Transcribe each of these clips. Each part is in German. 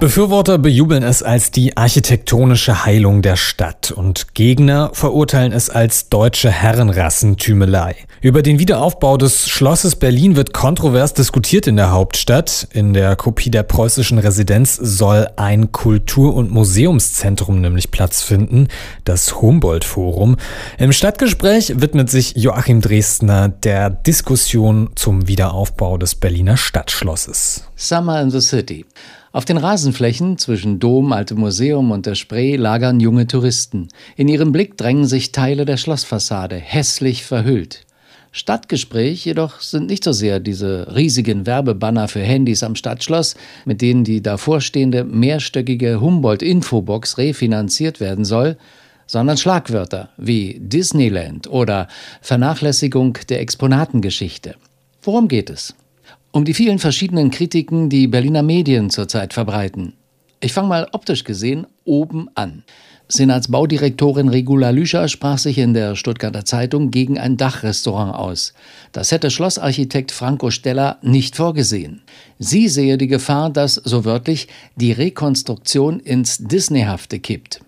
Befürworter bejubeln es als die architektonische Heilung der Stadt und Gegner verurteilen es als deutsche Herrenrassentümelei. Über den Wiederaufbau des Schlosses Berlin wird kontrovers diskutiert in der Hauptstadt. In der Kopie der preußischen Residenz soll ein Kultur- und Museumszentrum nämlich Platz finden, das Humboldt-Forum. Im Stadtgespräch widmet sich Joachim Dresdner der Diskussion zum Wiederaufbau des Berliner Stadtschlosses. Summer in the City. Auf den Rasenflächen zwischen Dom, Altem Museum und der Spree lagern junge Touristen. In ihrem Blick drängen sich Teile der Schlossfassade, hässlich verhüllt. Stadtgespräch jedoch sind nicht so sehr diese riesigen Werbebanner für Handys am Stadtschloss, mit denen die davorstehende mehrstöckige Humboldt-Infobox refinanziert werden soll, sondern Schlagwörter wie Disneyland oder Vernachlässigung der Exponatengeschichte. Worum geht es? Um die vielen verschiedenen Kritiken, die Berliner Medien zurzeit verbreiten. Ich fange mal optisch gesehen oben an. Senatsbaudirektorin Regula Lüscher sprach sich in der Stuttgarter Zeitung gegen ein Dachrestaurant aus. Das hätte Schlossarchitekt Franco Steller nicht vorgesehen. Sie sehe die Gefahr, dass, so wörtlich, die Rekonstruktion ins Disneyhafte kippt.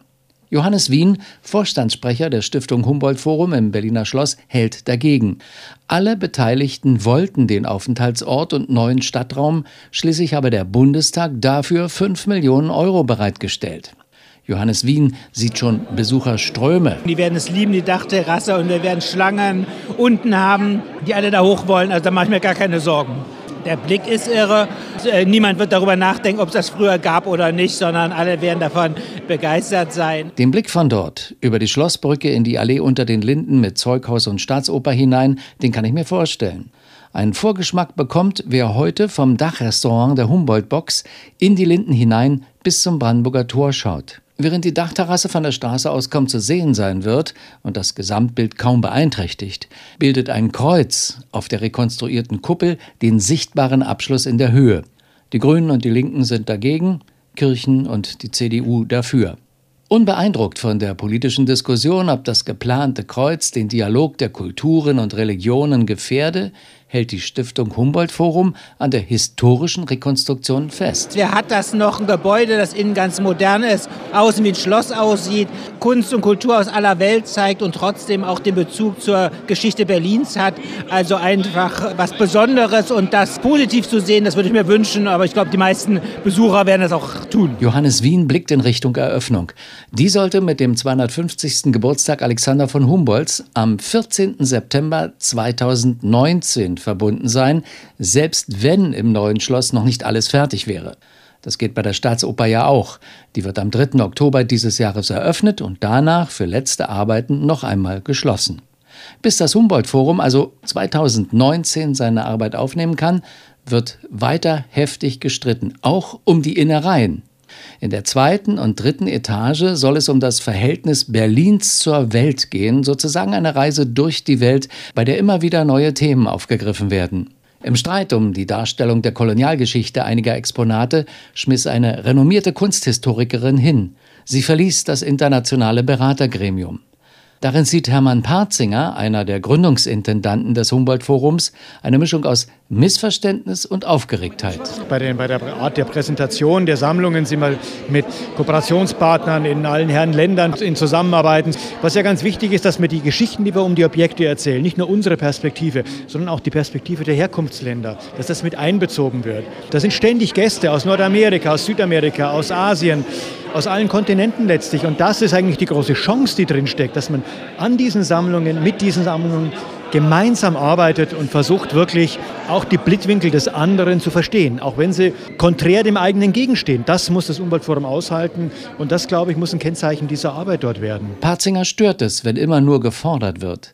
Johannes Wien, Vorstandssprecher der Stiftung Humboldt Forum im Berliner Schloss, hält dagegen. Alle Beteiligten wollten den Aufenthaltsort und neuen Stadtraum, schließlich habe der Bundestag dafür 5 Millionen Euro bereitgestellt. Johannes Wien sieht schon Besucherströme. Die werden es lieben, die Dachterrasse, und wir werden Schlangen unten haben, die alle da hoch wollen. Also da mache ich mir gar keine Sorgen. Der Blick ist irre. Äh, niemand wird darüber nachdenken, ob es das früher gab oder nicht, sondern alle werden davon begeistert sein. Den Blick von dort über die Schlossbrücke in die Allee unter den Linden mit Zeughaus und Staatsoper hinein, den kann ich mir vorstellen. Einen Vorgeschmack bekommt, wer heute vom Dachrestaurant der Humboldt-Box in die Linden hinein bis zum Brandenburger Tor schaut. Während die Dachterrasse von der Straße aus kaum zu sehen sein wird und das Gesamtbild kaum beeinträchtigt, bildet ein Kreuz auf der rekonstruierten Kuppel den sichtbaren Abschluss in der Höhe. Die Grünen und die Linken sind dagegen, Kirchen und die CDU dafür. Unbeeindruckt von der politischen Diskussion, ob das geplante Kreuz den Dialog der Kulturen und Religionen gefährde, hält die Stiftung Humboldt Forum an der historischen Rekonstruktion fest. Wer hat das noch? Ein Gebäude, das innen ganz modern ist, außen wie ein Schloss aussieht, Kunst und Kultur aus aller Welt zeigt und trotzdem auch den Bezug zur Geschichte Berlins hat. Also einfach was Besonderes und das positiv zu sehen, das würde ich mir wünschen, aber ich glaube, die meisten Besucher werden das auch tun. Johannes Wien blickt in Richtung Eröffnung. Die sollte mit dem 250. Geburtstag Alexander von Humboldts am 14. September 2019 verbunden sein, selbst wenn im neuen Schloss noch nicht alles fertig wäre. Das geht bei der Staatsoper ja auch. Die wird am 3. Oktober dieses Jahres eröffnet und danach für letzte Arbeiten noch einmal geschlossen. Bis das Humboldt-Forum also 2019 seine Arbeit aufnehmen kann, wird weiter heftig gestritten, auch um die Innereien. In der zweiten und dritten Etage soll es um das Verhältnis Berlins zur Welt gehen, sozusagen eine Reise durch die Welt, bei der immer wieder neue Themen aufgegriffen werden. Im Streit um die Darstellung der Kolonialgeschichte einiger Exponate schmiss eine renommierte Kunsthistorikerin hin. Sie verließ das internationale Beratergremium. Darin sieht Hermann Parzinger, einer der Gründungsintendanten des Humboldt-Forums, eine Mischung aus Missverständnis und Aufgeregtheit. Bei, den, bei, der Art der Präsentation der Sammlungen sind wir mit Kooperationspartnern in allen Herren Ländern in Zusammenarbeiten. Was ja ganz wichtig ist, dass wir die Geschichten, die wir um die Objekte erzählen, nicht nur unsere Perspektive, sondern auch die Perspektive der Herkunftsländer, dass das mit einbezogen wird. Da sind ständig Gäste aus Nordamerika, aus Südamerika, aus Asien, aus allen Kontinenten letztlich. Und das ist eigentlich die große Chance, die drin steckt, dass man an diesen Sammlungen, mit diesen Sammlungen gemeinsam arbeitet und versucht wirklich auch die Blickwinkel des anderen zu verstehen, auch wenn sie konträr dem eigenen gegenstehen. Das muss das Umweltforum aushalten und das, glaube ich, muss ein Kennzeichen dieser Arbeit dort werden. Parzinger stört es, wenn immer nur gefordert wird.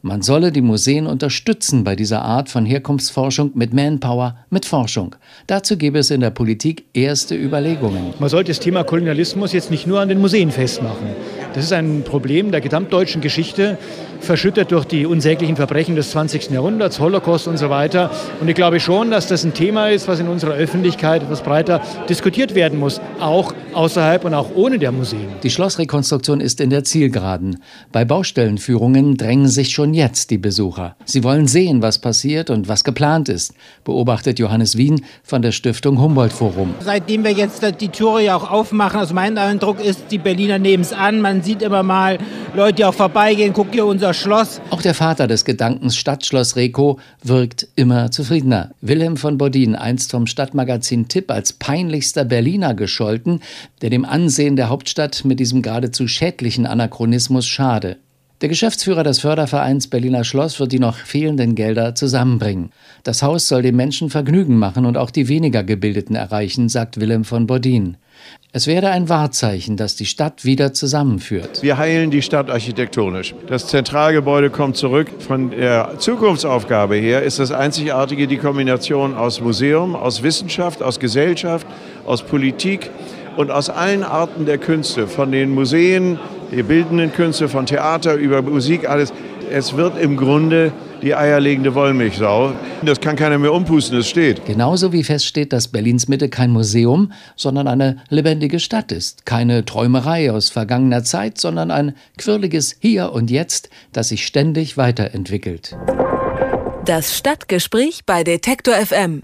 Man solle die Museen unterstützen bei dieser Art von Herkunftsforschung mit Manpower, mit Forschung. Dazu gäbe es in der Politik erste Überlegungen. Man sollte das Thema Kolonialismus jetzt nicht nur an den Museen festmachen. Das ist ein Problem der gesamtdeutschen Geschichte. Verschüttet durch die unsäglichen Verbrechen des 20. Jahrhunderts, Holocaust und so weiter. Und ich glaube schon, dass das ein Thema ist, was in unserer Öffentlichkeit etwas breiter diskutiert werden muss, auch außerhalb und auch ohne der Museen. Die Schlossrekonstruktion ist in der Zielgeraden. Bei Baustellenführungen drängen sich schon jetzt die Besucher. Sie wollen sehen, was passiert und was geplant ist, beobachtet Johannes Wien von der Stiftung Humboldt Forum. Seitdem wir jetzt die Türe ja auch aufmachen, also mein Eindruck ist, die Berliner nehmen es an. Man sieht immer mal Leute, die auch vorbeigehen, guck hier unser Schloss. Auch der Vater des Gedankens Stadtschloss Reko wirkt immer zufriedener. Wilhelm von Bodin, einst vom Stadtmagazin Tipp als peinlichster Berliner gescholten, der dem Ansehen der Hauptstadt mit diesem geradezu schädlichen Anachronismus schade. Der Geschäftsführer des Fördervereins Berliner Schloss wird die noch fehlenden Gelder zusammenbringen. Das Haus soll den Menschen Vergnügen machen und auch die weniger Gebildeten erreichen, sagt Willem von Bodin. Es werde ein Wahrzeichen, das die Stadt wieder zusammenführt. Wir heilen die Stadt architektonisch. Das Zentralgebäude kommt zurück. Von der Zukunftsaufgabe her ist das Einzigartige die Kombination aus Museum, aus Wissenschaft, aus Gesellschaft, aus Politik und aus allen Arten der Künste, von den Museen, die bildenden Künste, von Theater über Musik, alles. Es wird im Grunde die eierlegende Wollmilchsau. Das kann keiner mehr umpusten, es steht. Genauso wie feststeht, dass Berlins Mitte kein Museum, sondern eine lebendige Stadt ist. Keine Träumerei aus vergangener Zeit, sondern ein quirliges Hier und Jetzt, das sich ständig weiterentwickelt. Das Stadtgespräch bei Detektor FM.